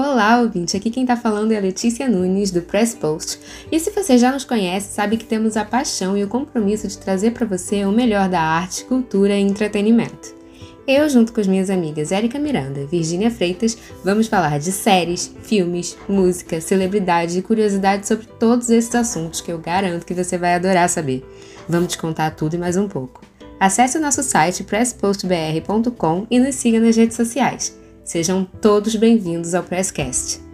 Olá, ouvinte! Aqui quem está falando é a Letícia Nunes, do Press Post. E se você já nos conhece, sabe que temos a paixão e o compromisso de trazer para você o melhor da arte, cultura e entretenimento. Eu, junto com as minhas amigas Érica Miranda e Virgínia Freitas, vamos falar de séries, filmes, música, celebridades e curiosidades sobre todos esses assuntos que eu garanto que você vai adorar saber. Vamos te contar tudo e mais um pouco. Acesse o nosso site presspostbr.com e nos siga nas redes sociais. Sejam todos bem-vindos ao Presscast.